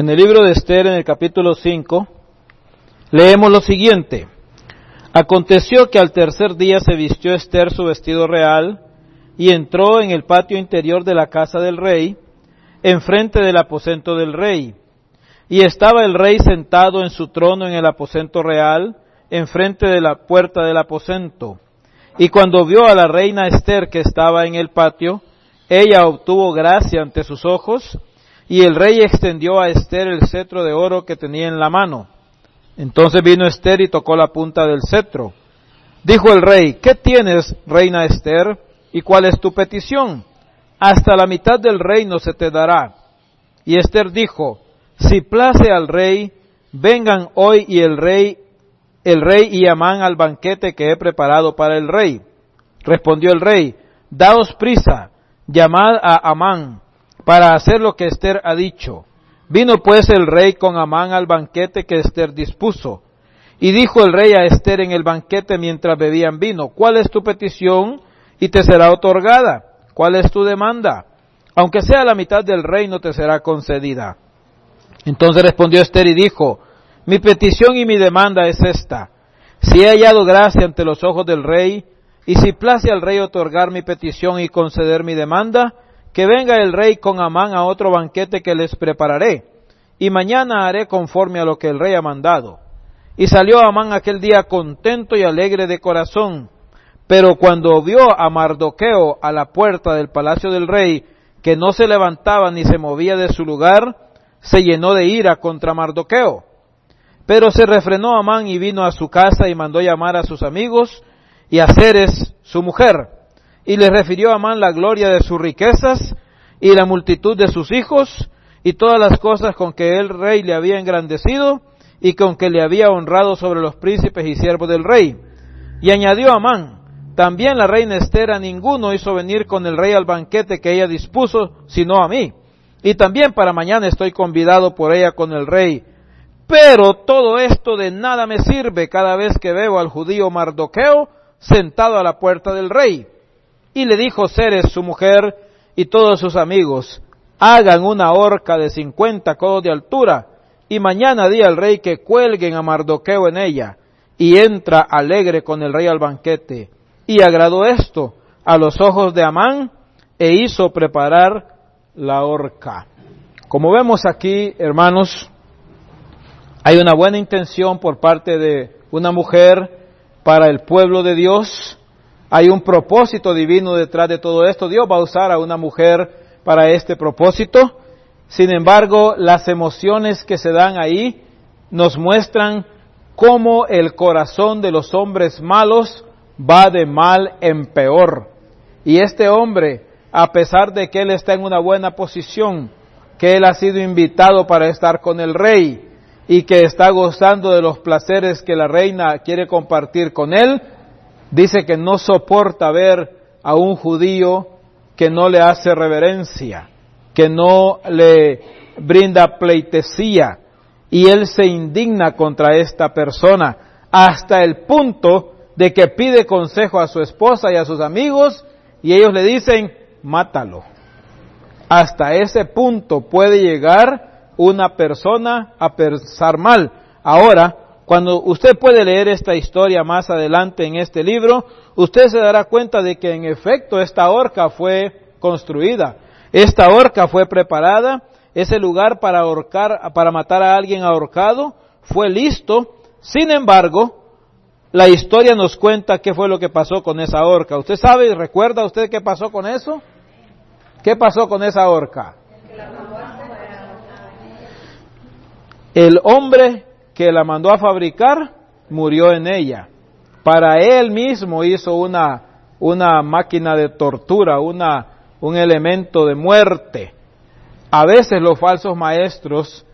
En el libro de Esther, en el capítulo 5, leemos lo siguiente. Aconteció que al tercer día se vistió Esther su vestido real y entró en el patio interior de la casa del rey, enfrente del aposento del rey. Y estaba el rey sentado en su trono en el aposento real, enfrente de la puerta del aposento. Y cuando vio a la reina Esther que estaba en el patio, ella obtuvo gracia ante sus ojos, y el rey extendió a Esther el cetro de oro que tenía en la mano. Entonces vino Esther y tocó la punta del cetro. Dijo el rey, ¿qué tienes, reina Esther? ¿Y cuál es tu petición? Hasta la mitad del reino se te dará. Y Esther dijo, si place al rey, vengan hoy y el rey, el rey y Amán al banquete que he preparado para el rey. Respondió el rey, daos prisa, llamad a Amán para hacer lo que Esther ha dicho. Vino pues el rey con Amán al banquete que Esther dispuso. Y dijo el rey a Esther en el banquete mientras bebían vino, ¿cuál es tu petición? Y te será otorgada. ¿Cuál es tu demanda? Aunque sea la mitad del reino te será concedida. Entonces respondió Esther y dijo, mi petición y mi demanda es esta. Si he hallado gracia ante los ojos del rey, y si place al rey otorgar mi petición y conceder mi demanda, que venga el rey con Amán a otro banquete que les prepararé, y mañana haré conforme a lo que el rey ha mandado. Y salió Amán aquel día contento y alegre de corazón, pero cuando vio a Mardoqueo a la puerta del palacio del rey, que no se levantaba ni se movía de su lugar, se llenó de ira contra Mardoqueo. Pero se refrenó Amán y vino a su casa y mandó llamar a sus amigos y a Ceres, su mujer, y le refirió a Amán la gloria de sus riquezas y la multitud de sus hijos y todas las cosas con que el rey le había engrandecido y con que le había honrado sobre los príncipes y siervos del rey. Y añadió Amán, también la reina Esther a ninguno hizo venir con el rey al banquete que ella dispuso, sino a mí. Y también para mañana estoy convidado por ella con el rey. Pero todo esto de nada me sirve cada vez que veo al judío Mardoqueo sentado a la puerta del rey. Y le dijo Ceres, su mujer, y todos sus amigos, hagan una horca de cincuenta codos de altura, y mañana di al rey que cuelguen a Mardoqueo en ella, y entra alegre con el rey al banquete. Y agradó esto a los ojos de Amán, e hizo preparar la horca. Como vemos aquí, hermanos, hay una buena intención por parte de una mujer para el pueblo de Dios, hay un propósito divino detrás de todo esto. Dios va a usar a una mujer para este propósito. Sin embargo, las emociones que se dan ahí nos muestran cómo el corazón de los hombres malos va de mal en peor. Y este hombre, a pesar de que él está en una buena posición, que él ha sido invitado para estar con el rey y que está gozando de los placeres que la reina quiere compartir con él, dice que no soporta ver a un judío que no le hace reverencia, que no le brinda pleitesía, y él se indigna contra esta persona hasta el punto de que pide consejo a su esposa y a sus amigos y ellos le dicen, mátalo. Hasta ese punto puede llegar una persona a pensar mal. Ahora, cuando usted puede leer esta historia más adelante en este libro, usted se dará cuenta de que en efecto esta horca fue construida, esta horca fue preparada, ese lugar para ahorcar, para matar a alguien ahorcado fue listo. Sin embargo, la historia nos cuenta qué fue lo que pasó con esa horca. ¿Usted sabe, recuerda usted qué pasó con eso? ¿Qué pasó con esa horca? El hombre que la mandó a fabricar murió en ella. Para él mismo hizo una, una máquina de tortura, una, un elemento de muerte. A veces los falsos maestros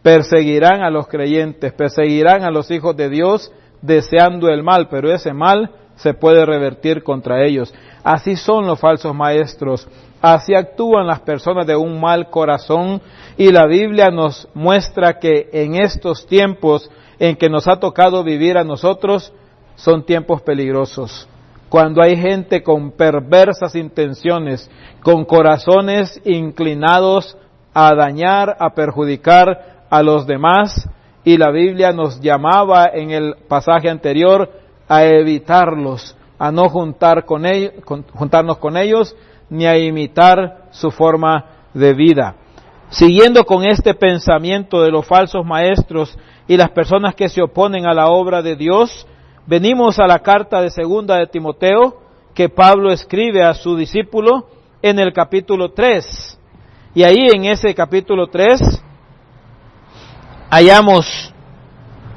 perseguirán a los creyentes, perseguirán a los hijos de Dios deseando el mal, pero ese mal se puede revertir contra ellos. Así son los falsos maestros, así actúan las personas de un mal corazón y la Biblia nos muestra que en estos tiempos en que nos ha tocado vivir a nosotros son tiempos peligrosos. Cuando hay gente con perversas intenciones, con corazones inclinados a dañar, a perjudicar a los demás y la Biblia nos llamaba en el pasaje anterior a evitarlos, a no juntar con ellos, juntarnos con ellos ni a imitar su forma de vida. Siguiendo con este pensamiento de los falsos maestros y las personas que se oponen a la obra de Dios, venimos a la carta de segunda de Timoteo que Pablo escribe a su discípulo en el capítulo 3. Y ahí en ese capítulo 3 hallamos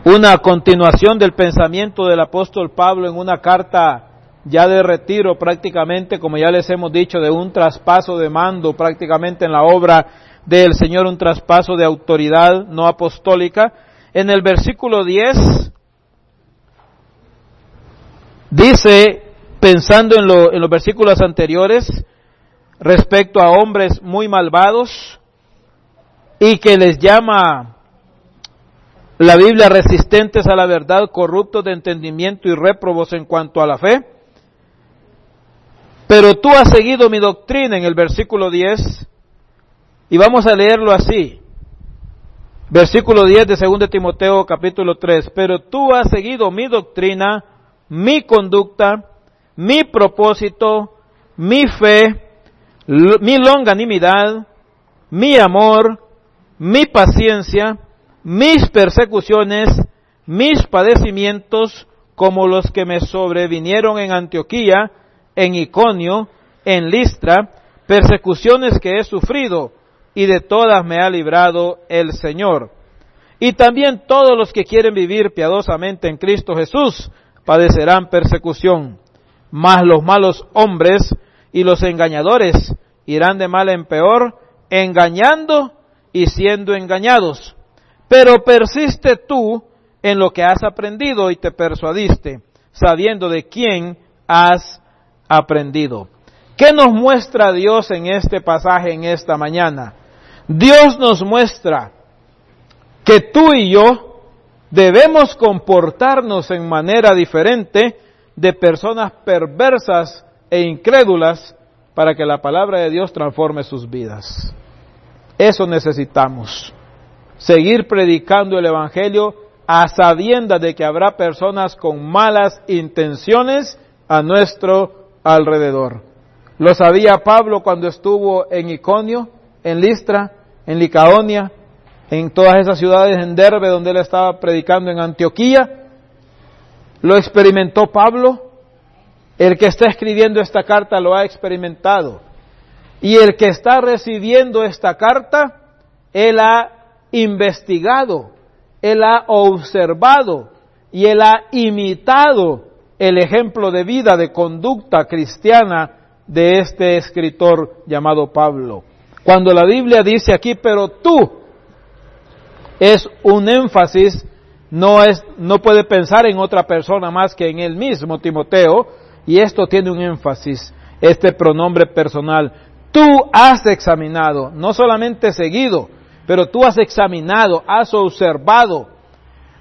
una continuación del pensamiento del apóstol Pablo en una carta ya de retiro prácticamente, como ya les hemos dicho, de un traspaso de mando prácticamente en la obra del Señor, un traspaso de autoridad no apostólica. En el versículo 10 dice, pensando en, lo, en los versículos anteriores, respecto a hombres muy malvados y que les llama la Biblia resistentes a la verdad, corruptos de entendimiento y réprobos en cuanto a la fe. Pero tú has seguido mi doctrina en el versículo 10 y vamos a leerlo así. Versículo 10 de 2 Timoteo capítulo 3. Pero tú has seguido mi doctrina, mi conducta, mi propósito, mi fe, mi longanimidad, mi amor, mi paciencia, mis persecuciones, mis padecimientos, como los que me sobrevinieron en Antioquía, en Iconio, en Listra, persecuciones que he sufrido, y de todas me ha librado el Señor. Y también todos los que quieren vivir piadosamente en Cristo Jesús padecerán persecución. Mas los malos hombres y los engañadores irán de mal en peor, engañando y siendo engañados. Pero persiste tú en lo que has aprendido y te persuadiste, sabiendo de quién has aprendido. ¿Qué nos muestra Dios en este pasaje, en esta mañana? Dios nos muestra que tú y yo debemos comportarnos en manera diferente de personas perversas e incrédulas para que la palabra de Dios transforme sus vidas. Eso necesitamos. Seguir predicando el Evangelio a sabiendas de que habrá personas con malas intenciones a nuestro alrededor. Lo sabía Pablo cuando estuvo en Iconio, en Listra, en Licaonia, en todas esas ciudades en Derbe donde él estaba predicando en Antioquía. Lo experimentó Pablo el que está escribiendo esta carta lo ha experimentado. Y el que está recibiendo esta carta, él ha investigado, él ha observado y él ha imitado el ejemplo de vida, de conducta cristiana de este escritor llamado Pablo. Cuando la Biblia dice aquí, pero tú, es un énfasis, no es, no puede pensar en otra persona más que en él mismo, Timoteo, y esto tiene un énfasis, este pronombre personal. Tú has examinado, no solamente seguido, pero tú has examinado, has observado,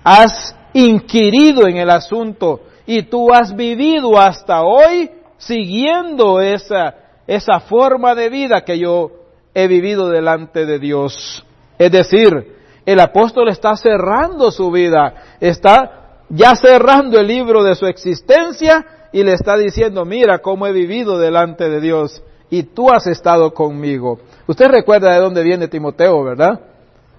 has inquirido en el asunto y tú has vivido hasta hoy siguiendo esa, esa forma de vida que yo he vivido delante de Dios. Es decir, el apóstol está cerrando su vida, está ya cerrando el libro de su existencia y le está diciendo, mira cómo he vivido delante de Dios y tú has estado conmigo. Usted recuerda de dónde viene Timoteo, ¿verdad?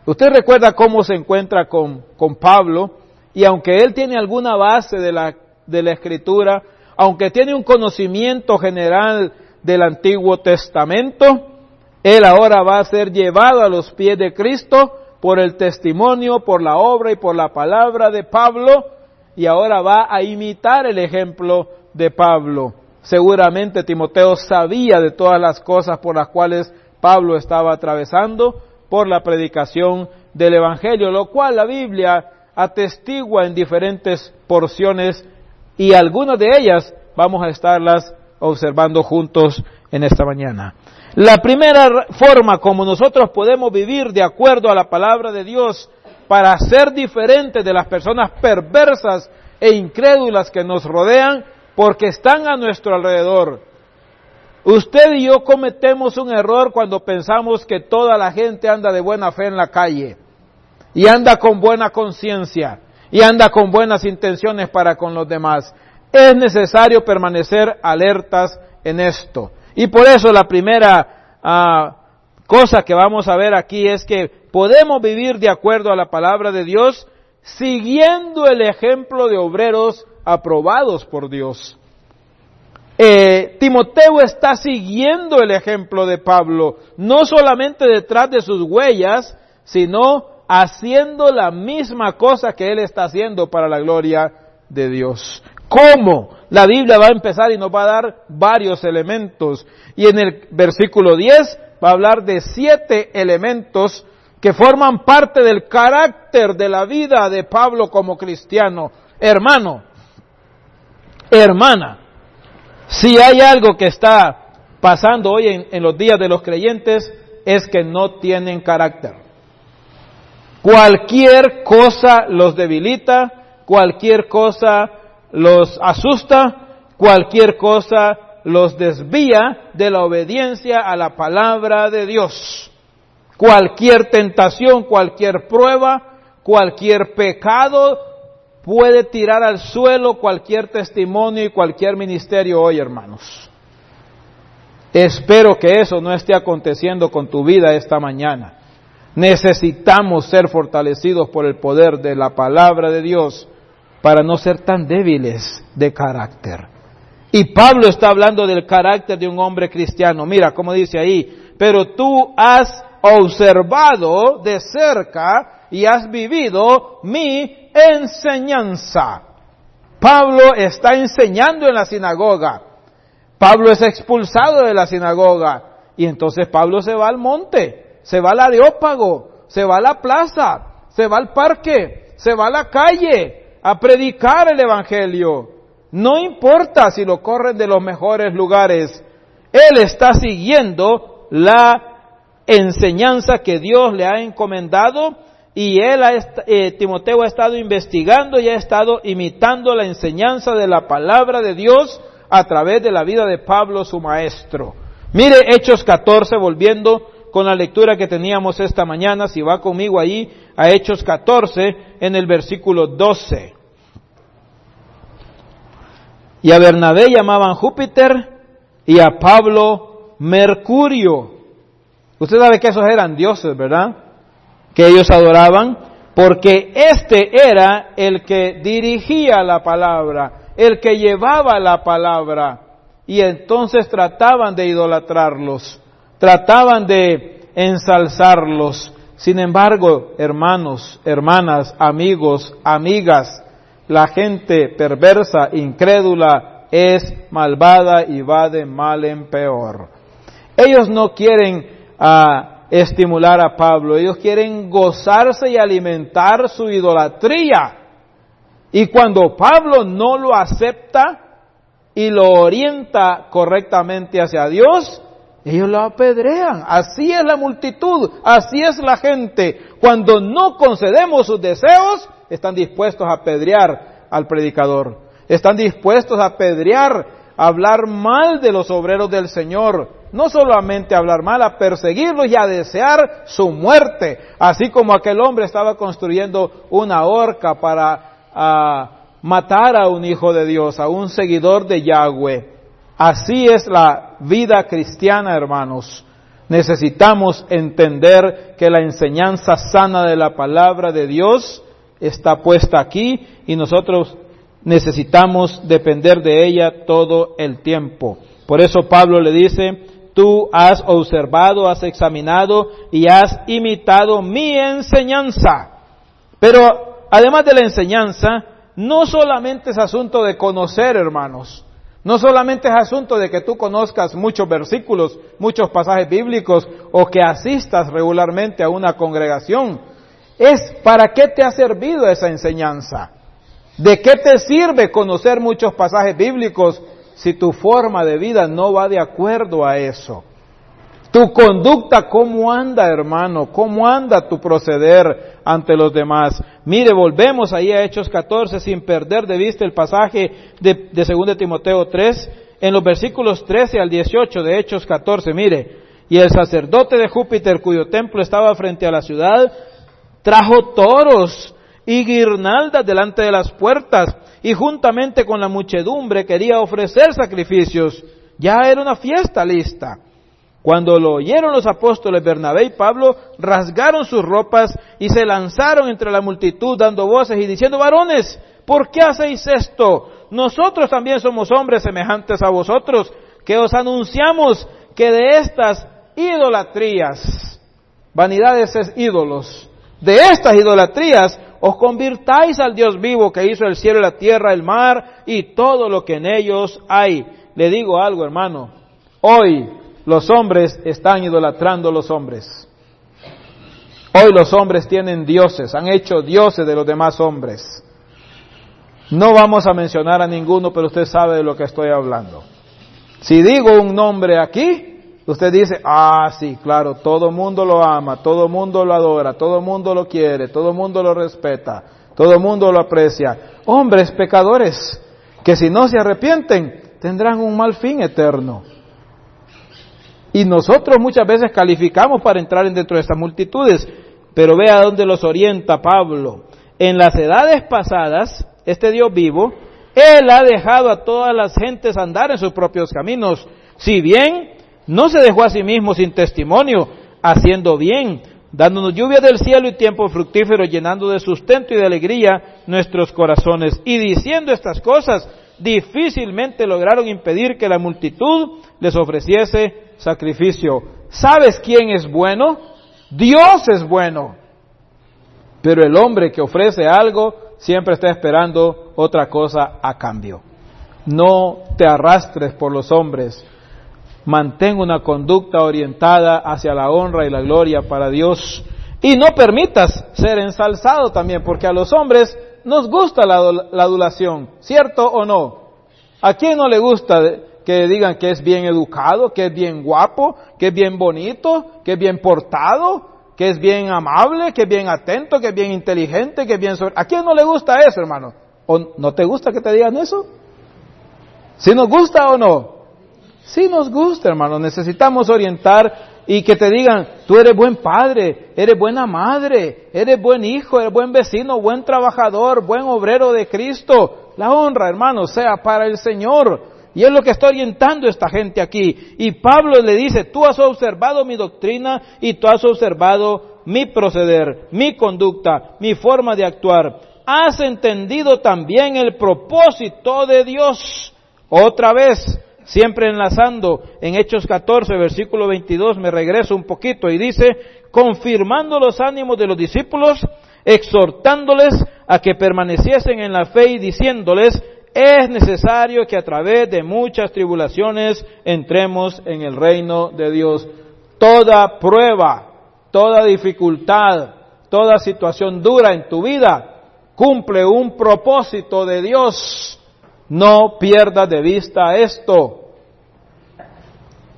Usted recuerda cómo se encuentra con, con Pablo y aunque él tiene alguna base de la, de la escritura, aunque tiene un conocimiento general del Antiguo Testamento, él ahora va a ser llevado a los pies de Cristo por el testimonio, por la obra y por la palabra de Pablo, y ahora va a imitar el ejemplo de Pablo. Seguramente Timoteo sabía de todas las cosas por las cuales Pablo estaba atravesando por la predicación del Evangelio, lo cual la Biblia atestigua en diferentes porciones y algunas de ellas vamos a estarlas observando juntos en esta mañana. La primera forma como nosotros podemos vivir de acuerdo a la palabra de Dios para ser diferentes de las personas perversas e incrédulas que nos rodean porque están a nuestro alrededor. Usted y yo cometemos un error cuando pensamos que toda la gente anda de buena fe en la calle y anda con buena conciencia y anda con buenas intenciones para con los demás. Es necesario permanecer alertas en esto. Y por eso la primera ah, cosa que vamos a ver aquí es que podemos vivir de acuerdo a la palabra de Dios siguiendo el ejemplo de obreros aprobados por Dios. Eh, Timoteo está siguiendo el ejemplo de Pablo, no solamente detrás de sus huellas, sino haciendo la misma cosa que él está haciendo para la gloria de Dios. ¿Cómo? La Biblia va a empezar y nos va a dar varios elementos. Y en el versículo 10 va a hablar de siete elementos que forman parte del carácter de la vida de Pablo como cristiano. Hermano, hermana, si hay algo que está pasando hoy en, en los días de los creyentes, es que no tienen carácter. Cualquier cosa los debilita, cualquier cosa los asusta, cualquier cosa los desvía de la obediencia a la palabra de Dios. Cualquier tentación, cualquier prueba, cualquier pecado puede tirar al suelo cualquier testimonio y cualquier ministerio hoy, hermanos. Espero que eso no esté aconteciendo con tu vida esta mañana. Necesitamos ser fortalecidos por el poder de la palabra de Dios para no ser tan débiles de carácter. Y Pablo está hablando del carácter de un hombre cristiano. Mira cómo dice ahí, pero tú has observado de cerca y has vivido mi enseñanza. Pablo está enseñando en la sinagoga. Pablo es expulsado de la sinagoga. Y entonces Pablo se va al monte, se va al areópago, se va a la plaza, se va al parque, se va a la calle a predicar el Evangelio. No importa si lo corren de los mejores lugares, él está siguiendo la enseñanza que Dios le ha encomendado y él, eh, Timoteo ha estado investigando y ha estado imitando la enseñanza de la palabra de Dios a través de la vida de Pablo, su maestro. Mire Hechos 14, volviendo con la lectura que teníamos esta mañana, si va conmigo ahí a Hechos 14 en el versículo 12. Y a Bernabé llamaban Júpiter y a Pablo Mercurio. Usted sabe que esos eran dioses, ¿verdad? Que ellos adoraban, porque este era el que dirigía la palabra, el que llevaba la palabra, y entonces trataban de idolatrarlos, trataban de ensalzarlos. Sin embargo, hermanos, hermanas, amigos, amigas, la gente perversa, incrédula, es malvada y va de mal en peor. Ellos no quieren a estimular a Pablo. Ellos quieren gozarse y alimentar su idolatría. Y cuando Pablo no lo acepta y lo orienta correctamente hacia Dios, ellos lo apedrean. Así es la multitud, así es la gente. Cuando no concedemos sus deseos, están dispuestos a apedrear al predicador. Están dispuestos a apedrear, a hablar mal de los obreros del Señor no solamente a hablar mal, a perseguirlos y a desear su muerte, así como aquel hombre estaba construyendo una horca para matar a un hijo de Dios, a un seguidor de Yahweh. Así es la vida cristiana, hermanos. Necesitamos entender que la enseñanza sana de la palabra de Dios está puesta aquí y nosotros necesitamos depender de ella todo el tiempo. Por eso Pablo le dice, tú has observado, has examinado y has imitado mi enseñanza. Pero además de la enseñanza, no solamente es asunto de conocer, hermanos. No solamente es asunto de que tú conozcas muchos versículos, muchos pasajes bíblicos o que asistas regularmente a una congregación. Es para qué te ha servido esa enseñanza. ¿De qué te sirve conocer muchos pasajes bíblicos si tu forma de vida no va de acuerdo a eso. Tu conducta, ¿cómo anda, hermano? ¿Cómo anda tu proceder ante los demás? Mire, volvemos ahí a Hechos 14 sin perder de vista el pasaje de, de 2 Timoteo 3, en los versículos 13 al 18 de Hechos 14. Mire, y el sacerdote de Júpiter, cuyo templo estaba frente a la ciudad, trajo toros y guirnaldas delante de las puertas y juntamente con la muchedumbre quería ofrecer sacrificios. Ya era una fiesta lista. Cuando lo oyeron los apóstoles Bernabé y Pablo, rasgaron sus ropas y se lanzaron entre la multitud dando voces y diciendo, varones, ¿por qué hacéis esto? Nosotros también somos hombres semejantes a vosotros, que os anunciamos que de estas idolatrías, vanidades es ídolos, de estas idolatrías os convirtáis al Dios vivo que hizo el cielo y la tierra, el mar y todo lo que en ellos hay. Le digo algo, hermano. Hoy los hombres están idolatrando los hombres. Hoy los hombres tienen dioses, han hecho dioses de los demás hombres. No vamos a mencionar a ninguno, pero usted sabe de lo que estoy hablando. Si digo un nombre aquí, Usted dice, ah, sí, claro, todo mundo lo ama, todo mundo lo adora, todo mundo lo quiere, todo mundo lo respeta, todo mundo lo aprecia. Hombres pecadores que si no se arrepienten tendrán un mal fin eterno. Y nosotros muchas veces calificamos para entrar dentro de estas multitudes, pero vea dónde los orienta Pablo. En las edades pasadas, este Dios vivo, Él ha dejado a todas las gentes andar en sus propios caminos. Si bien no se dejó a sí mismo sin testimonio, haciendo bien, dándonos lluvia del cielo y tiempo fructífero, llenando de sustento y de alegría nuestros corazones. Y diciendo estas cosas, difícilmente lograron impedir que la multitud les ofreciese sacrificio. ¿Sabes quién es bueno? Dios es bueno. Pero el hombre que ofrece algo siempre está esperando otra cosa a cambio. No te arrastres por los hombres, Mantén una conducta orientada hacia la honra y la gloria para Dios. Y no permitas ser ensalzado también, porque a los hombres nos gusta la, adulación, ¿cierto o no? ¿A quién no le gusta que digan que es bien educado, que es bien guapo, que es bien bonito, que es bien portado, que es bien amable, que es bien atento, que es bien inteligente, que es bien... ¿A quién no le gusta eso, hermano? ¿O no te gusta que te digan eso? ¿Si nos gusta o no? Sí nos gusta, hermano. Necesitamos orientar y que te digan, tú eres buen padre, eres buena madre, eres buen hijo, eres buen vecino, buen trabajador, buen obrero de Cristo. La honra, hermano, sea para el Señor. Y es lo que está orientando esta gente aquí. Y Pablo le dice, tú has observado mi doctrina y tú has observado mi proceder, mi conducta, mi forma de actuar. Has entendido también el propósito de Dios. Otra vez, siempre enlazando en Hechos 14, versículo 22, me regreso un poquito y dice, confirmando los ánimos de los discípulos, exhortándoles a que permaneciesen en la fe y diciéndoles, es necesario que a través de muchas tribulaciones entremos en el reino de Dios. Toda prueba, toda dificultad, toda situación dura en tu vida cumple un propósito de Dios no pierda de vista esto.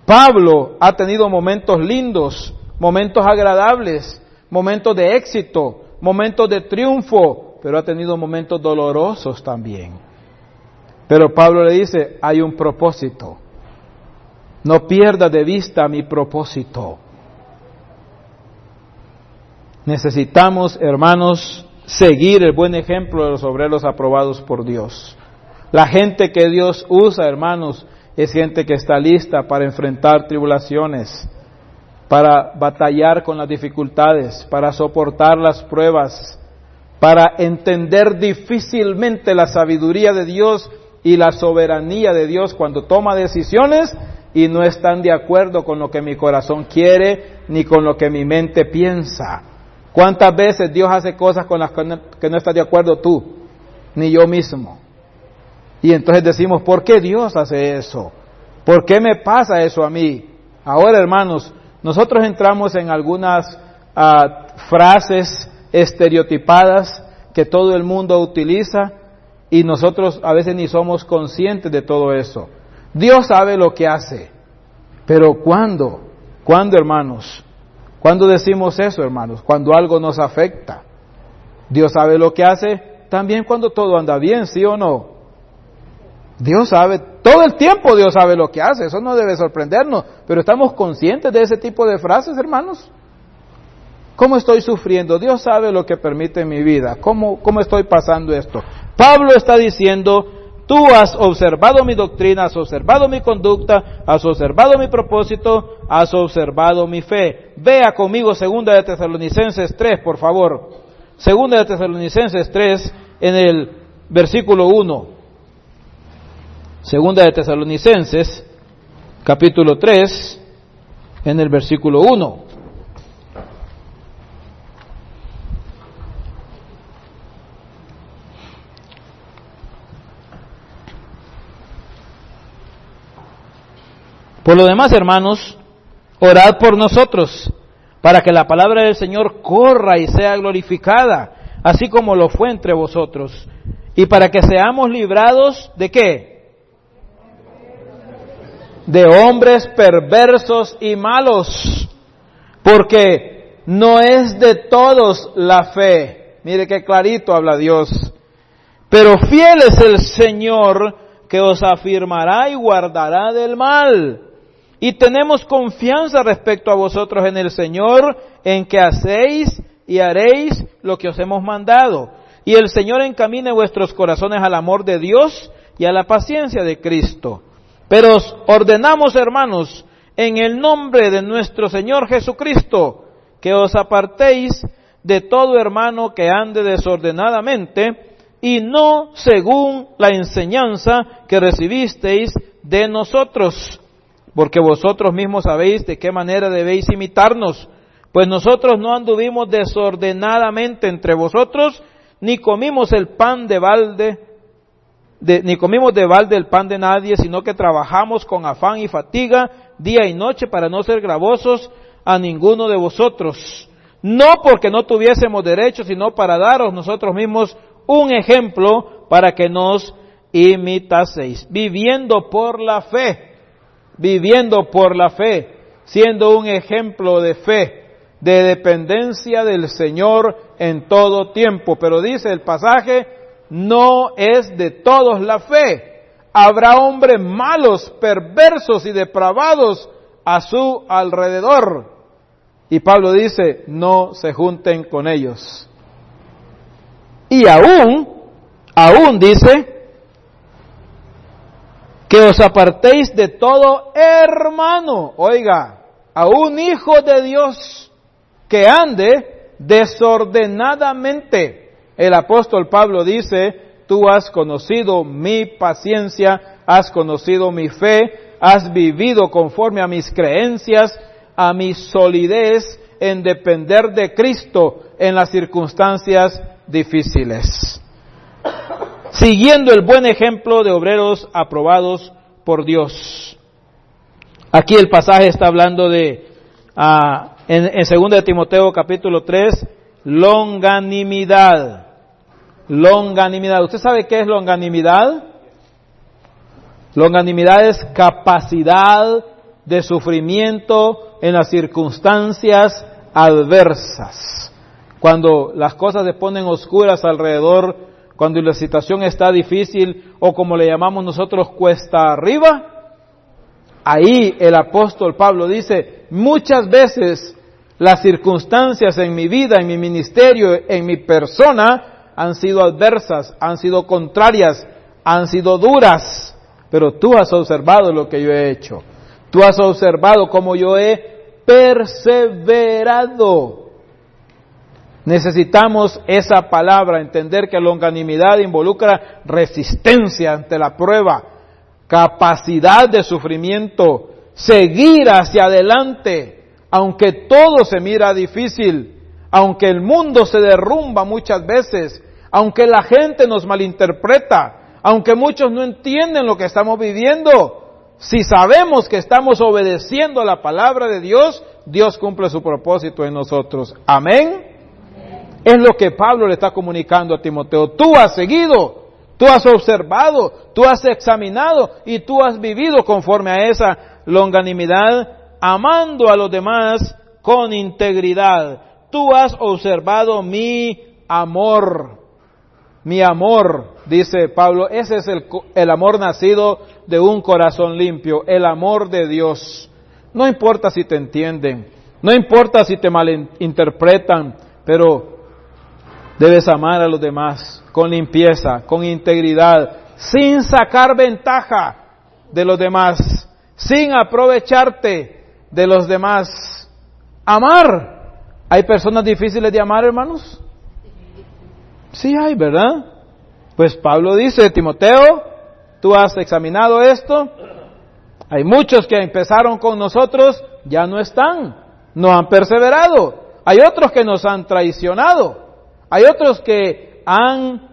Pablo ha tenido momentos lindos, momentos agradables, momentos de éxito, momentos de triunfo, pero ha tenido momentos dolorosos también. Pero Pablo le dice, hay un propósito. No pierda de vista mi propósito. Necesitamos, hermanos, seguir el buen ejemplo de los obreros aprobados por Dios. La gente que Dios usa, hermanos, es gente que está lista para enfrentar tribulaciones, para batallar con las dificultades, para soportar las pruebas, para entender difícilmente la sabiduría de Dios y la soberanía de Dios cuando toma decisiones y no están de acuerdo con lo que mi corazón quiere ni con lo que mi mente piensa. ¿Cuántas veces Dios hace cosas con las que no estás de acuerdo tú, ni yo mismo? Y entonces decimos, ¿por qué Dios hace eso? ¿Por qué me pasa eso a mí? Ahora, hermanos, nosotros entramos en algunas ah, frases estereotipadas que todo el mundo utiliza y nosotros a veces ni somos conscientes de todo eso. Dios sabe lo que hace, pero ¿cuándo? ¿Cuándo, hermanos? ¿Cuándo decimos eso, hermanos? Cuando algo nos afecta. Dios sabe lo que hace también cuando todo anda bien, ¿sí o no? Dios sabe, todo el tiempo Dios sabe lo que hace, eso no debe sorprendernos, pero estamos conscientes de ese tipo de frases, hermanos. ¿Cómo estoy sufriendo? Dios sabe lo que permite en mi vida. ¿Cómo, cómo estoy pasando esto? Pablo está diciendo, tú has observado mi doctrina, has observado mi conducta, has observado mi propósito, has observado mi fe. Vea conmigo segunda de Tesalonicenses 3, por favor. Segunda de Tesalonicenses 3 en el versículo 1. Segunda de Tesalonicenses, capítulo 3, en el versículo 1. Por lo demás, hermanos, orad por nosotros, para que la palabra del Señor corra y sea glorificada, así como lo fue entre vosotros, y para que seamos librados de qué? De hombres perversos y malos, porque no es de todos la fe. Mire qué clarito habla Dios. Pero fiel es el Señor que os afirmará y guardará del mal. Y tenemos confianza respecto a vosotros en el Señor, en que hacéis y haréis lo que os hemos mandado. Y el Señor encamine vuestros corazones al amor de Dios y a la paciencia de Cristo. Pero os ordenamos, hermanos, en el nombre de nuestro Señor Jesucristo, que os apartéis de todo hermano que ande desordenadamente y no según la enseñanza que recibisteis de nosotros. Porque vosotros mismos sabéis de qué manera debéis imitarnos, pues nosotros no anduvimos desordenadamente entre vosotros, ni comimos el pan de balde, ni comimos de balde el pan de nadie, sino que trabajamos con afán y fatiga día y noche para no ser gravosos a ninguno de vosotros. No porque no tuviésemos derecho, sino para daros nosotros mismos un ejemplo para que nos imitaseis, viviendo por la fe viviendo por la fe, siendo un ejemplo de fe, de dependencia del Señor en todo tiempo. Pero dice el pasaje, no es de todos la fe. Habrá hombres malos, perversos y depravados a su alrededor. Y Pablo dice, no se junten con ellos. Y aún, aún dice, que os apartéis de todo hermano, oiga, a un hijo de Dios que ande desordenadamente. El apóstol Pablo dice, tú has conocido mi paciencia, has conocido mi fe, has vivido conforme a mis creencias, a mi solidez en depender de Cristo en las circunstancias difíciles siguiendo el buen ejemplo de obreros aprobados por Dios. Aquí el pasaje está hablando de, ah, en, en 2 de Timoteo capítulo 3, longanimidad. Longanimidad. ¿Usted sabe qué es longanimidad? Longanimidad es capacidad de sufrimiento en las circunstancias adversas. Cuando las cosas se ponen oscuras alrededor cuando la situación está difícil o como le llamamos nosotros cuesta arriba, ahí el apóstol Pablo dice, muchas veces las circunstancias en mi vida, en mi ministerio, en mi persona, han sido adversas, han sido contrarias, han sido duras, pero tú has observado lo que yo he hecho. Tú has observado cómo yo he perseverado. Necesitamos esa palabra, entender que longanimidad involucra resistencia ante la prueba, capacidad de sufrimiento, seguir hacia adelante, aunque todo se mira difícil, aunque el mundo se derrumba muchas veces, aunque la gente nos malinterpreta, aunque muchos no entienden lo que estamos viviendo, si sabemos que estamos obedeciendo a la palabra de Dios, Dios cumple su propósito en nosotros. Amén. Es lo que Pablo le está comunicando a Timoteo. Tú has seguido, tú has observado, tú has examinado y tú has vivido conforme a esa longanimidad, amando a los demás con integridad. Tú has observado mi amor. Mi amor, dice Pablo, ese es el, el amor nacido de un corazón limpio, el amor de Dios. No importa si te entienden, No importa si te malinterpretan, pero debes amar a los demás con limpieza, con integridad, sin sacar ventaja de los demás, sin aprovecharte de los demás. Amar. ¿Hay personas difíciles de amar, hermanos? Sí hay, ¿verdad? Pues Pablo dice, Timoteo, tú has examinado esto. Hay muchos que empezaron con nosotros, ya no están, no han perseverado. Hay otros que nos han traicionado. Hay otros que han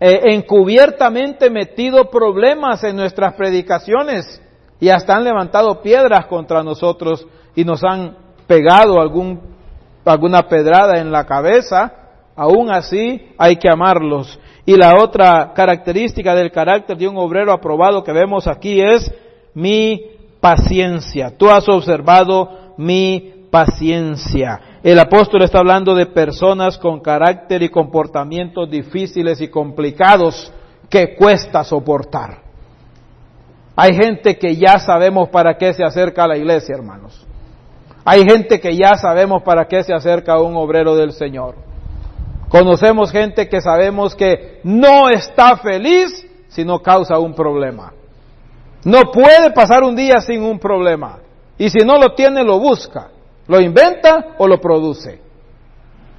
eh, encubiertamente metido problemas en nuestras predicaciones y hasta han levantado piedras contra nosotros y nos han pegado algún, alguna pedrada en la cabeza. Aún así hay que amarlos. Y la otra característica del carácter de un obrero aprobado que vemos aquí es mi paciencia. Tú has observado mi paciencia. El apóstol está hablando de personas con carácter y comportamientos difíciles y complicados que cuesta soportar. Hay gente que ya sabemos para qué se acerca a la iglesia, hermanos. Hay gente que ya sabemos para qué se acerca un obrero del Señor. Conocemos gente que sabemos que no está feliz si no causa un problema. No puede pasar un día sin un problema. Y si no lo tiene, lo busca. Lo inventa o lo produce.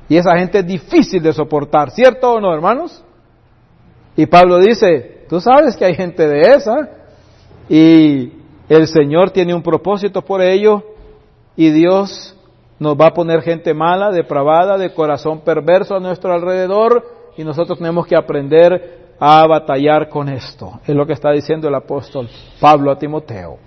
Y esa gente es difícil de soportar, ¿cierto o no, hermanos? Y Pablo dice, tú sabes que hay gente de esa y el Señor tiene un propósito por ello y Dios nos va a poner gente mala, depravada, de corazón perverso a nuestro alrededor y nosotros tenemos que aprender a batallar con esto. Es lo que está diciendo el apóstol Pablo a Timoteo.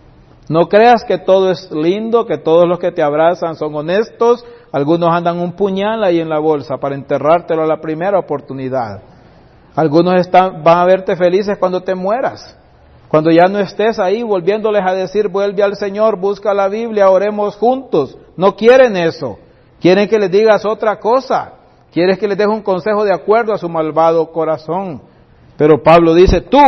No creas que todo es lindo, que todos los que te abrazan son honestos, algunos andan un puñal ahí en la bolsa para enterrártelo a la primera oportunidad. Algunos están, van a verte felices cuando te mueras. Cuando ya no estés ahí volviéndoles a decir, vuelve al Señor, busca la Biblia, oremos juntos. No quieren eso. Quieren que les digas otra cosa. Quieres que les deje un consejo de acuerdo a su malvado corazón. Pero Pablo dice, tú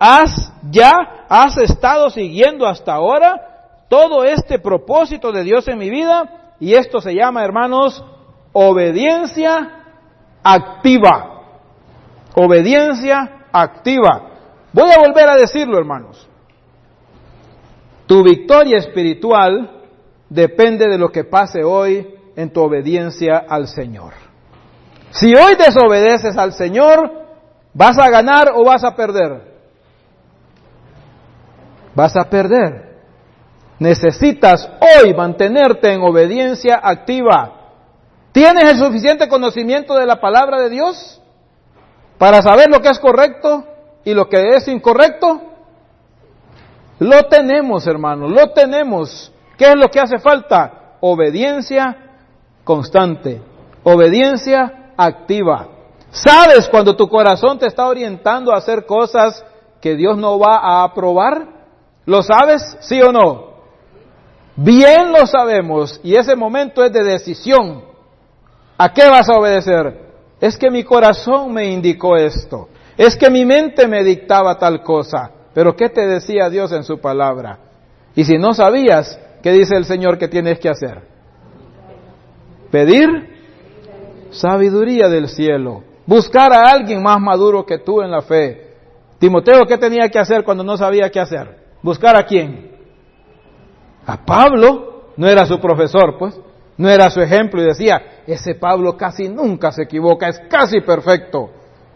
has ya, has estado siguiendo hasta ahora todo este propósito de Dios en mi vida y esto se llama, hermanos, obediencia activa. Obediencia activa. Voy a volver a decirlo, hermanos. Tu victoria espiritual depende de lo que pase hoy en tu obediencia al Señor. Si hoy desobedeces al Señor, ¿vas a ganar o vas a perder? Vas a perder. Necesitas hoy mantenerte en obediencia activa. ¿Tienes el suficiente conocimiento de la palabra de Dios para saber lo que es correcto y lo que es incorrecto? Lo tenemos, hermanos, lo tenemos. ¿Qué es lo que hace falta? Obediencia constante, obediencia activa. ¿Sabes cuando tu corazón te está orientando a hacer cosas que Dios no va a aprobar? ¿Lo sabes? ¿Sí o no? Bien lo sabemos y ese momento es de decisión. ¿A qué vas a obedecer? Es que mi corazón me indicó esto. Es que mi mente me dictaba tal cosa. Pero ¿qué te decía Dios en su palabra? Y si no sabías, ¿qué dice el Señor que tienes que hacer? Pedir sabiduría del cielo. Buscar a alguien más maduro que tú en la fe. Timoteo, ¿qué tenía que hacer cuando no sabía qué hacer? ¿Buscar a quién? A Pablo. No era su profesor, pues. No era su ejemplo y decía, ese Pablo casi nunca se equivoca, es casi perfecto.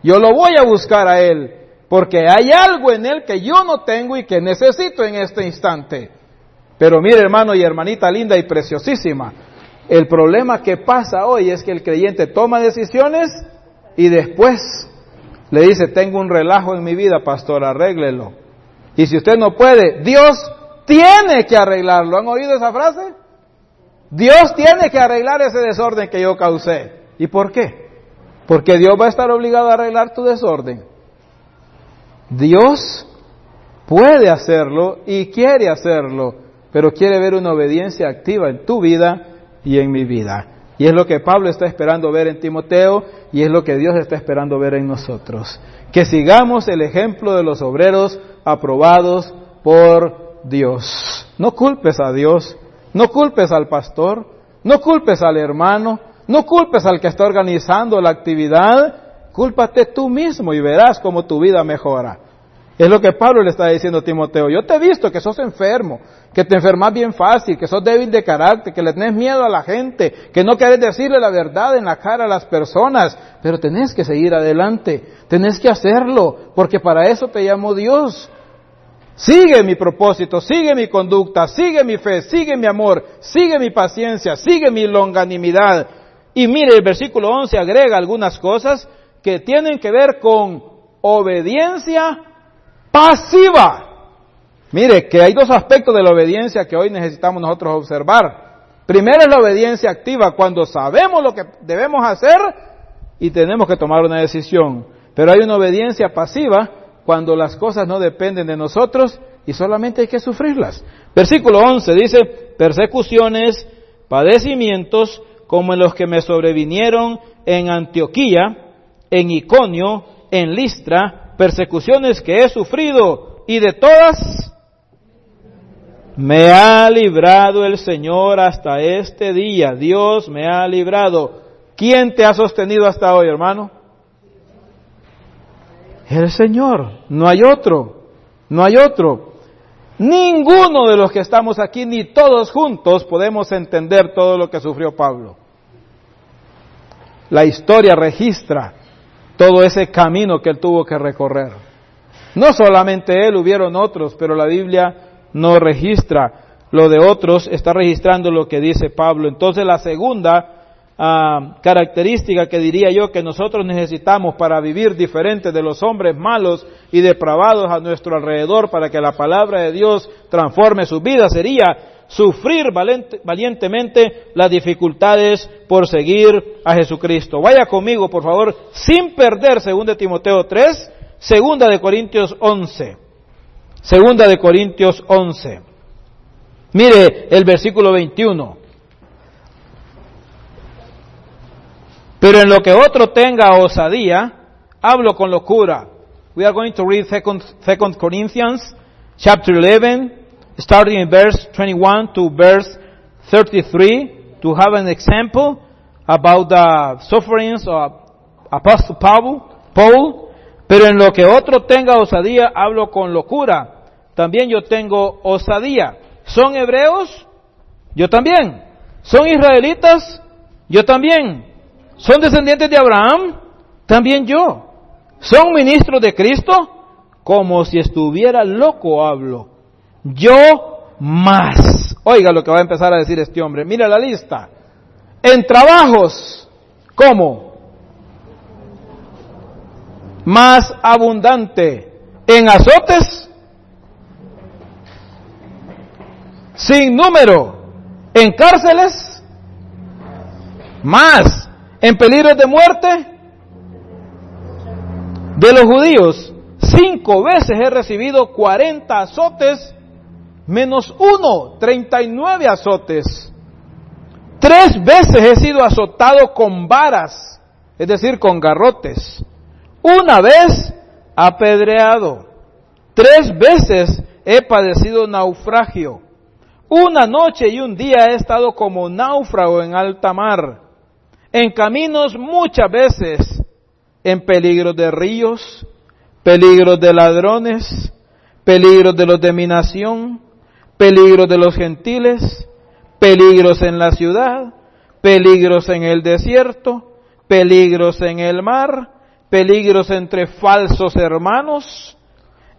Yo lo voy a buscar a él, porque hay algo en él que yo no tengo y que necesito en este instante. Pero mire hermano y hermanita linda y preciosísima, el problema que pasa hoy es que el creyente toma decisiones y después le dice, tengo un relajo en mi vida, pastor, arréglelo. Y si usted no puede, Dios tiene que arreglarlo. ¿Han oído esa frase? Dios tiene que arreglar ese desorden que yo causé. ¿Y por qué? Porque Dios va a estar obligado a arreglar tu desorden. Dios puede hacerlo y quiere hacerlo, pero quiere ver una obediencia activa en tu vida y en mi vida. Y es lo que Pablo está esperando ver en Timoteo y es lo que Dios está esperando ver en nosotros. Que sigamos el ejemplo de los obreros aprobados por Dios. No culpes a Dios, no culpes al pastor, No culpes al hermano, no culpes al que está organizando la actividad, cúlpate tú mismo y verás cómo tu vida mejora. Es lo que Pablo le está diciendo a Timoteo. Yo te he visto que sos enfermo, que te enfermas bien fácil, que sos débil de carácter, que le tenés miedo a la gente, que no querés decirle la verdad en la cara a las personas, pero tenés que seguir adelante, tenés que hacerlo, porque para eso te llamó Dios. Sigue mi propósito, sigue mi conducta, sigue mi fe, sigue mi amor, sigue mi paciencia, sigue mi longanimidad. Y mire, el versículo 11 agrega algunas cosas que tienen que ver con obediencia pasiva. Mire, que hay dos aspectos de la obediencia que hoy necesitamos nosotros observar. Primero es la obediencia activa, cuando sabemos lo que debemos hacer y tenemos que tomar una decisión. Pero hay una obediencia pasiva cuando las cosas no dependen de nosotros y solamente hay que sufrirlas. Versículo 11 dice, persecuciones, padecimientos, como en los que me sobrevinieron en Antioquía, en Iconio, en Listra, persecuciones que he sufrido y de todas me ha librado el Señor hasta este día. Dios me ha librado. ¿Quién te ha sostenido hasta hoy, hermano? El Señor. No hay otro. No hay otro. Ninguno de los que estamos aquí, ni todos juntos, podemos entender todo lo que sufrió Pablo. La historia registra todo ese camino que él tuvo que recorrer. No solamente él, hubieron otros, pero la Biblia no registra lo de otros, está registrando lo que dice Pablo. Entonces la segunda ah, característica que diría yo que nosotros necesitamos para vivir diferente de los hombres malos y depravados a nuestro alrededor para que la palabra de Dios transforme su vida sería sufrir valientemente las dificultades por seguir a Jesucristo. Vaya conmigo, por favor, sin perder 2 Timoteo 3, segunda de Corintios 11. Segunda de Corintios 11. Mire el versículo 21. Pero en lo que otro tenga osadía, hablo con locura. We are going to read 2 Corinthians chapter 11 starting in verse 21 to verse 33 to have an example about the sufferings of Apostle Paul, Paul, pero en lo que otro tenga osadía hablo con locura. También yo tengo osadía. ¿Son hebreos? Yo también. ¿Son israelitas? Yo también. ¿Son descendientes de Abraham? También yo. ¿Son ministros de Cristo? Como si estuviera loco hablo yo más. Oiga lo que va a empezar a decir este hombre. Mira la lista. En trabajos, ¿cómo? Más abundante. En azotes, sin número. En cárceles, más. En peligros de muerte, de los judíos, cinco veces he recibido cuarenta azotes menos uno, treinta y nueve azotes. Tres veces he sido azotado con varas, es decir, con garrotes. Una vez apedreado. Tres veces he padecido naufragio. Una noche y un día he estado como náufrago en alta mar. En caminos muchas veces, en peligro de ríos, peligros de ladrones, peligros de los de mi nación, peligros de los gentiles, peligros en la ciudad, peligros en el desierto, peligros en el mar, peligros entre falsos hermanos,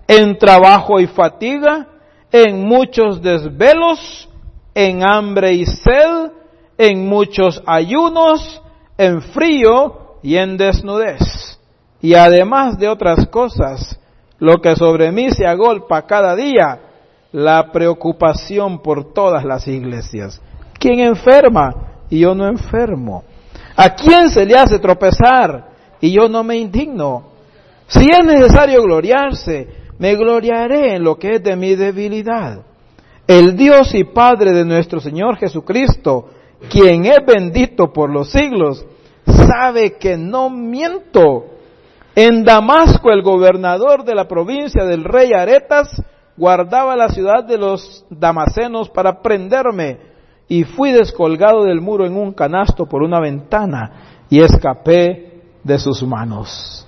en trabajo y fatiga, en muchos desvelos, en hambre y sed, en muchos ayunos, en frío y en desnudez. Y además de otras cosas, lo que sobre mí se agolpa cada día, la preocupación por todas las iglesias. ¿Quién enferma? Y yo no enfermo. ¿A quién se le hace tropezar? Y yo no me indigno. Si es necesario gloriarse, me gloriaré en lo que es de mi debilidad. El Dios y Padre de nuestro Señor Jesucristo, quien es bendito por los siglos, sabe que no miento. En Damasco el gobernador de la provincia del rey Aretas guardaba la ciudad de los damasenos para prenderme, y fui descolgado del muro en un canasto por una ventana y escapé de sus manos.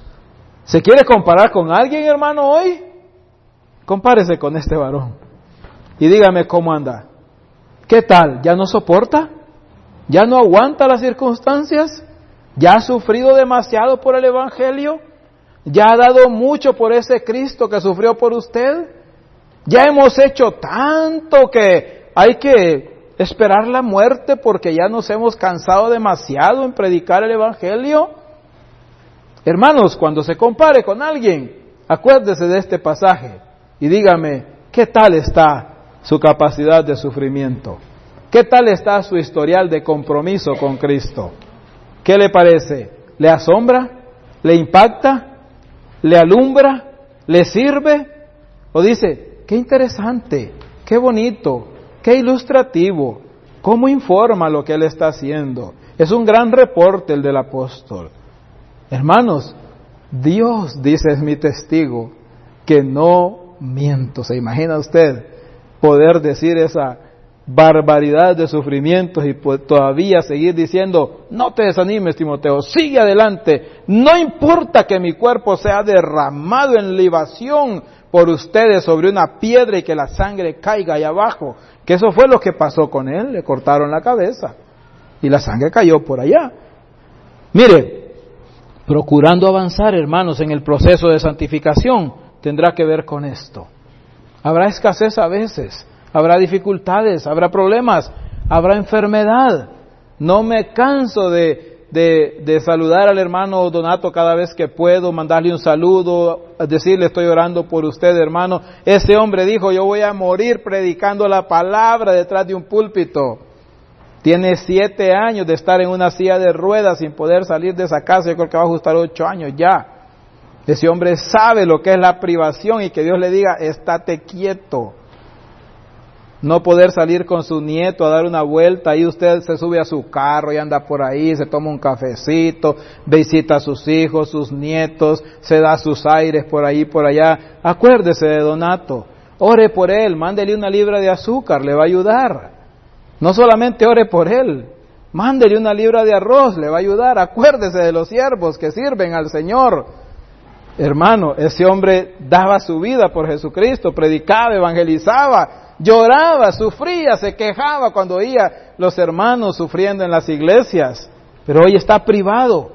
¿Se quiere comparar con alguien, hermano, hoy? Compárese con este varón y dígame cómo anda. ¿Qué tal? ¿Ya no soporta? ¿Ya no aguanta las circunstancias? ¿Ya ha sufrido demasiado por el Evangelio? ¿Ya ha dado mucho por ese Cristo que sufrió por usted? ¿Ya hemos hecho tanto que hay que esperar la muerte porque ya nos hemos cansado demasiado en predicar el Evangelio? Hermanos, cuando se compare con alguien, acuérdese de este pasaje y dígame, ¿qué tal está su capacidad de sufrimiento? ¿Qué tal está su historial de compromiso con Cristo? ¿Qué le parece? ¿Le asombra? ¿Le impacta? ¿Le alumbra? ¿Le sirve? ¿O dice, qué interesante, qué bonito, qué ilustrativo, cómo informa lo que él está haciendo? Es un gran reporte el del apóstol. Hermanos, Dios, dice, es mi testigo, que no miento. ¿Se imagina usted poder decir esa barbaridad de sufrimientos y todavía seguir diciendo, no te desanimes, Timoteo, sigue adelante. No importa que mi cuerpo sea derramado en libación por ustedes sobre una piedra y que la sangre caiga ahí abajo. Que eso fue lo que pasó con él, le cortaron la cabeza y la sangre cayó por allá. Mire, procurando avanzar, hermanos, en el proceso de santificación, tendrá que ver con esto. Habrá escasez a veces, habrá dificultades, habrá problemas, habrá enfermedad. No me canso de, de, de, saludar al hermano Donato cada vez que puedo, mandarle un saludo, decirle estoy orando por usted, hermano. Ese hombre dijo, yo voy a morir predicando la palabra detrás de un púlpito. Tiene siete años de estar en una silla de ruedas sin poder salir de esa casa. Yo creo que va a ajustar ocho años ya. Ese hombre sabe lo que es la privación y que Dios le diga, estate quieto. No poder salir con su nieto a dar una vuelta, ahí usted se sube a su carro y anda por ahí, se toma un cafecito, visita a sus hijos, sus nietos, se da sus aires por ahí, por allá. Acuérdese de Donato, ore por él, mándele una libra de azúcar, le va a ayudar. No solamente ore por él, mándele una libra de arroz, le va a ayudar. Acuérdese de los siervos que sirven al Señor. Hermano, ese hombre daba su vida por Jesucristo, predicaba, evangelizaba, lloraba, sufría, se quejaba cuando oía los hermanos sufriendo en las iglesias. Pero hoy está privado.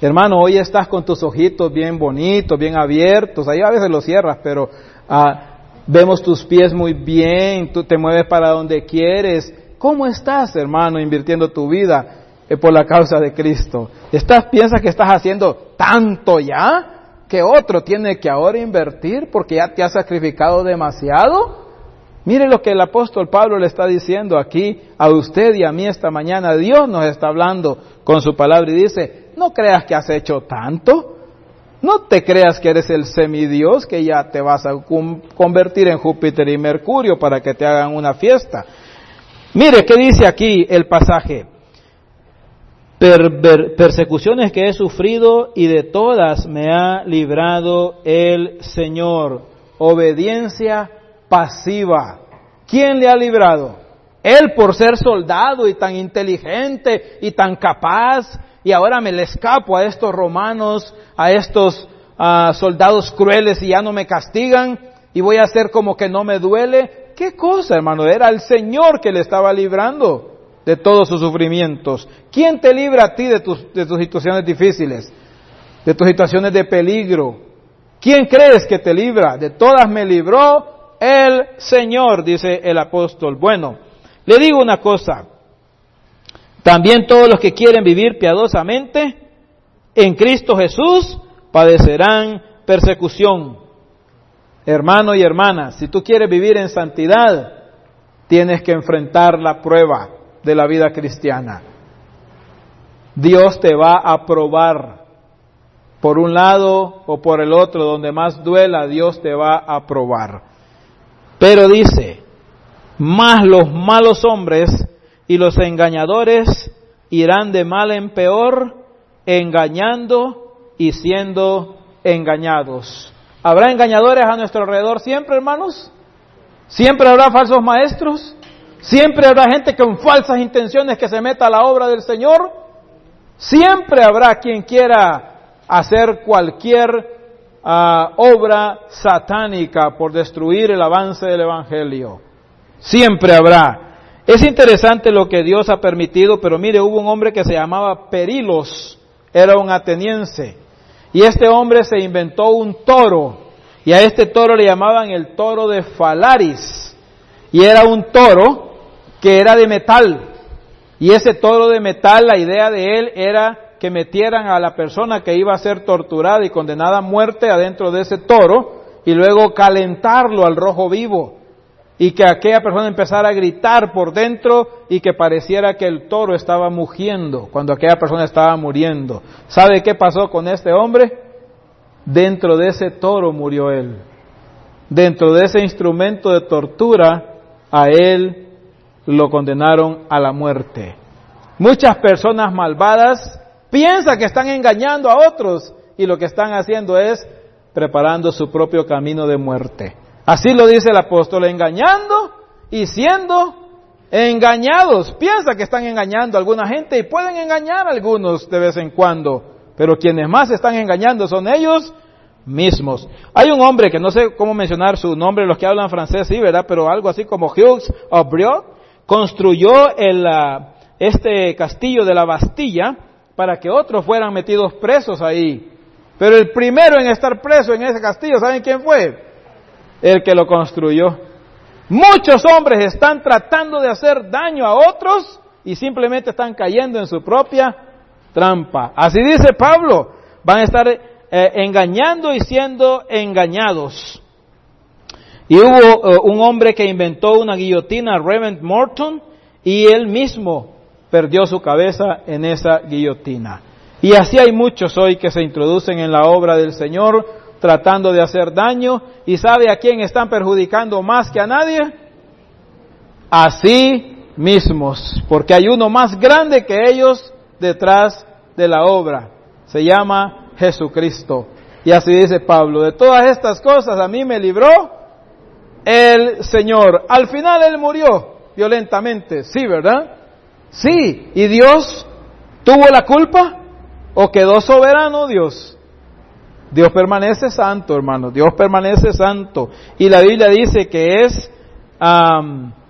Hermano, hoy estás con tus ojitos bien bonitos, bien abiertos. Ahí a veces los cierras, pero ah, vemos tus pies muy bien, tú te mueves para donde quieres. ¿Cómo estás, hermano, invirtiendo tu vida eh, por la causa de Cristo? ¿Estás, piensas que estás haciendo tanto ya? que otro tiene que ahora invertir porque ya te ha sacrificado demasiado? Mire lo que el apóstol Pablo le está diciendo aquí a usted y a mí esta mañana. Dios nos está hablando con su palabra y dice, no creas que has hecho tanto. No te creas que eres el semidios que ya te vas a convertir en Júpiter y Mercurio para que te hagan una fiesta. Mire qué dice aquí el pasaje. persecuciones que he sufrido y de todas me ha librado el Señor. Obediencia pasiva. ¿Quién le ha librado? Él por ser soldado y tan inteligente y tan capaz y ahora me le escapo a estos romanos, a estos uh, soldados crueles y ya no me castigan y voy a hacer como que no me duele. ¿Qué cosa, hermano? Era el Señor que le estaba librando de todos sus sufrimientos. ¿Quién te libra a ti de tus situaciones difíciles? De tus situaciones de peligro. ¿Quién crees que te libra? De todas me libró el Señor, dice el apóstol. Bueno, le digo una cosa. También todos los que quieren vivir piadosamente en Cristo Jesús padecerán persecución. Hermano y hermana, si tú quieres vivir en santidad, tienes que enfrentar la prueba de la vida cristiana. Dios te va a probar. Por un lado o por el otro, donde más duela, Dios te va a probar. Pero dice, más los malos hombres y los engañadores irán de mal en peor, engañando y siendo engañados. ¿Habrá engañadores a nuestro alrededor siempre, hermanos? ¿Siempre habrá falsos maestros? Siempre habrá gente con falsas intenciones que se meta a la obra del Señor. Siempre habrá quien quiera hacer cualquier ah, obra satánica por destruir el avance del Evangelio. Siempre habrá. Es interesante lo que Dios ha permitido, pero mire, hubo un hombre que se llamaba Perilos, era un ateniense, y este hombre se inventó un toro, y a este toro le llamaban el toro de Falaris, y era un toro que era de metal, y ese toro de metal, la idea de él era que metieran a la persona que iba a ser torturada y condenada a muerte adentro de ese toro, y luego calentarlo al rojo vivo y que aquella persona empezara a gritar por dentro y que pareciera que el toro estaba mugiendo cuando aquella persona estaba muriendo. ¿Sabe qué pasó con este hombre? Dentro de ese toro murió él. Dentro de ese instrumento de tortura, a él lo condenaron a la muerte. Muchas personas malvadas piensan que están engañando a otros y lo que están haciendo es preparando su propio camino de muerte. Así lo dice el apóstol, engañando y siendo engañados. Piensa que están engañando a alguna gente y pueden engañar a algunos de vez en cuando, pero quienes más están engañando son ellos mismos. Hay un hombre que no sé cómo mencionar su nombre, los que hablan francés sí, ¿verdad? Pero algo así como Hughes Aubriot, construyó el, ah, este castillo de la Bastilla para que otros fueran metidos presos ahí. Pero el primero en estar preso en ese castillo, ¿saben quién fue? el que lo construyó. Muchos hombres están tratando de hacer daño a otros y simplemente están cayendo en su propia trampa. Así dice Pablo, van a estar eh, engañando y siendo engañados. Y hubo eh, un hombre que inventó una guillotina, Reverend Morton, y él mismo perdió su cabeza en esa guillotina. Y así hay muchos hoy que se introducen en la obra del Señor tratando de hacer daño y sabe a quién están perjudicando más que a nadie? A sí mismos, porque hay uno más grande que ellos detrás de la obra. Se llama Jesucristo. Y así dice Pablo, de todas estas cosas a mí me libró el Señor. Al final Él murió violentamente, sí, ¿verdad? Sí, ¿y Dios tuvo la culpa? ¿O quedó soberano Dios? Dios permanece santo, hermano. Dios permanece santo. Y la Biblia dice que es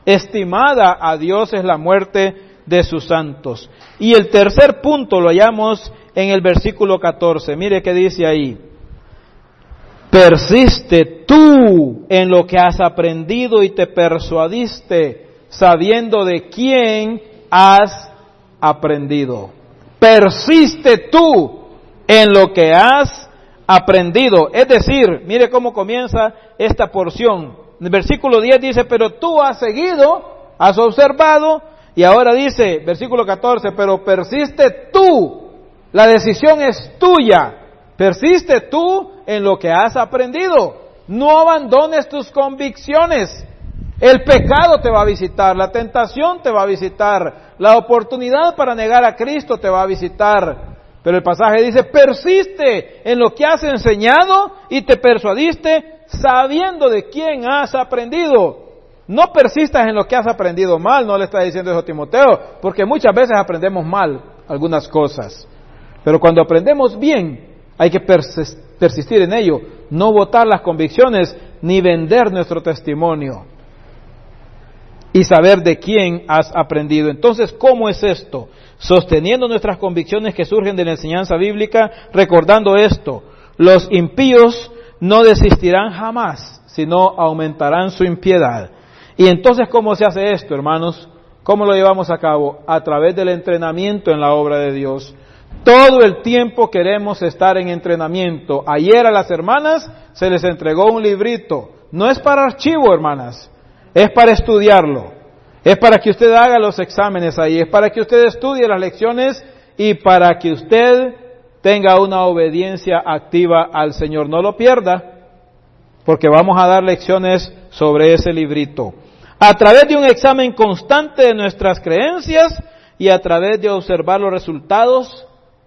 estimada a Dios es la muerte de sus santos. Y el tercer punto lo hallamos en el versículo 14. Mire qué dice ahí. Persiste tú en lo que has aprendido y te persuadiste, sabiendo de quién has aprendido. Persiste tú en lo que has aprendido. Es decir, mire cómo comienza esta porción. Versículo 10 dice, pero tú has seguido, has observado, y ahora dice, versículo 14, pero persiste tú, la decisión es tuya, persiste tú en lo que has aprendido, no abandones tus convicciones. El pecado te va a visitar, la tentación te va a visitar, la oportunidad para negar a Cristo te va a visitar, pero el pasaje dice, persiste en lo que has enseñado y te persuadiste sabiendo de quién has aprendido. No persistas en lo que has aprendido mal, no le está diciendo eso a Timoteo, porque muchas veces aprendemos mal algunas cosas. Pero cuando aprendemos bien, hay que persistir en ello, no votar las convicciones ni vender nuestro testimonio y saber de quién has aprendido. Entonces, ¿cómo es esto? Sosteniendo nuestras convicciones que surgen de la enseñanza bíblica, recordando esto, los impíos no desistirán jamás, sino aumentarán su impiedad. Y entonces, ¿cómo se hace esto, hermanos? ¿Cómo lo llevamos a cabo? A través del entrenamiento en la obra de Dios. Todo el tiempo queremos estar en entrenamiento. Ayer a las hermanas se les entregó un librito. No es para archivo, hermanas es para estudiarlo, es para que usted haga los exámenes ahí, es para que usted estudie las lecciones y para que usted tenga una obediencia activa al Señor. No lo pierda, porque vamos a dar lecciones sobre ese librito. A través de un examen constante de nuestras creencias y a través de observar los resultados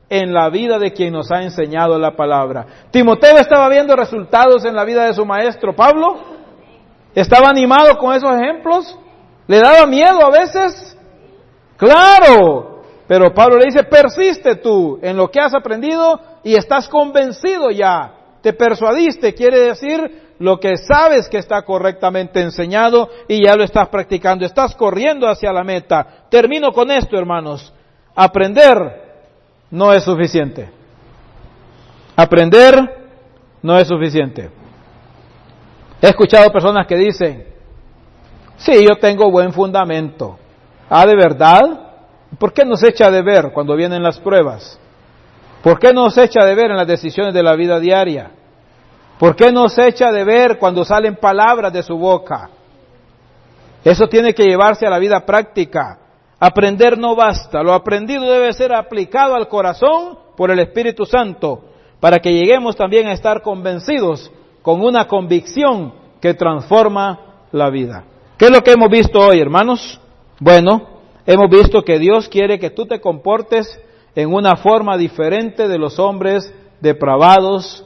en la vida de quien nos ha enseñado la palabra. Timoteo estaba viendo resultados en la vida de su maestro Pablo. ¿Estaba animado con esos ejemplos? ¿Le daba miedo a veces? Claro, pero Pablo le dice, persiste tú en lo que has aprendido y estás convencido ya, te persuadiste, quiere decir lo que sabes que está correctamente enseñado y ya lo estás practicando, estás corriendo hacia la meta. Termino con esto, hermanos. Aprender no es suficiente. Aprender no es suficiente. He escuchado personas que dicen, sí, yo tengo buen fundamento. Ah, ¿de verdad? ¿Por qué nos echa de ver cuando vienen las pruebas? ¿Por qué nos echa de ver en las decisiones de la vida diaria? ¿Por qué nos echa de ver cuando salen palabras de su boca? Eso tiene que llevarse a la vida práctica. Aprender no basta, lo aprendido debe ser aplicado al corazón por el Espíritu Santo, para que lleguemos también a estar convencidos con una convicción que transforma la vida. ¿Qué es lo que hemos visto hoy, hermanos? Bueno, hemos visto que Dios quiere que tú te comportes en una forma diferente de los hombres depravados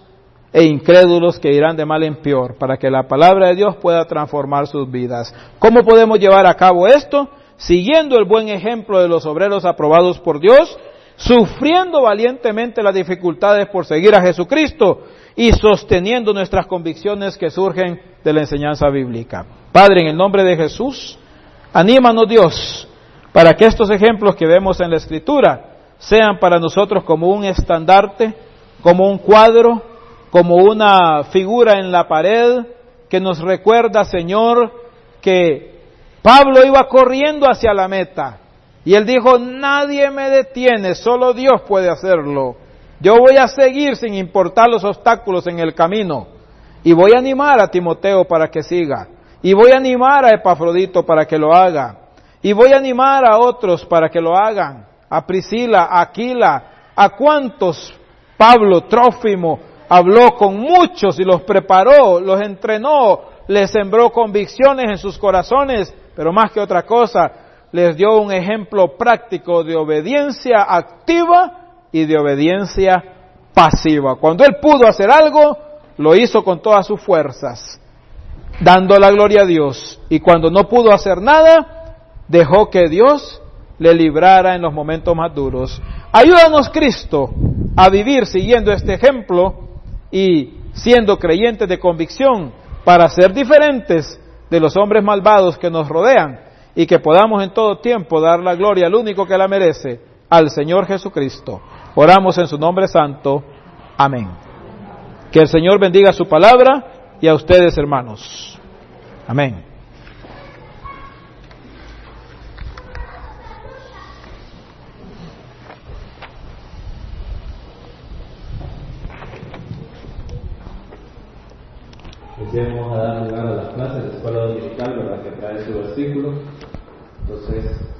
e incrédulos que irán de mal en peor, para que la palabra de Dios pueda transformar sus vidas. ¿Cómo podemos llevar a cabo esto? Siguiendo el buen ejemplo de los obreros aprobados por Dios, sufriendo valientemente las dificultades por seguir a Jesucristo y sosteniendo nuestras convicciones que surgen de la enseñanza bíblica. Padre, en el nombre de Jesús, anímanos Dios para que estos ejemplos que vemos en la Escritura sean para nosotros como un estandarte, como un cuadro, como una figura en la pared que nos recuerda, Señor, que Pablo iba corriendo hacia la meta y él dijo, nadie me detiene, solo Dios puede hacerlo. Yo voy a seguir sin importar los obstáculos en el camino. Y voy a animar a Timoteo para que siga. Y voy a animar a Epafrodito para que lo haga. Y voy a animar a otros para que lo hagan, a Priscila, a Aquila, a cuantos Pablo, Trófimo, habló con muchos y los preparó, los entrenó, les sembró convicciones en sus corazones, pero más que otra cosa, les dio un ejemplo práctico de obediencia activa y de obediencia pasiva. Cuando él pudo hacer algo, lo hizo con todas sus fuerzas, dando la gloria a Dios. Y cuando no pudo hacer nada, dejó que Dios le librara en los momentos más duros. Ayúdanos, Cristo, a vivir siguiendo este ejemplo y siendo creyentes de convicción para ser diferentes de los hombres malvados que nos rodean y que podamos en todo tiempo dar la gloria al único que la merece, al Señor Jesucristo. Oramos en su nombre santo. Amén. Que el Señor bendiga su palabra y a ustedes, hermanos. Amén. Vamos a dar lugar a las clases de la escuela dominical, ¿verdad? Que trae su versículo. Entonces,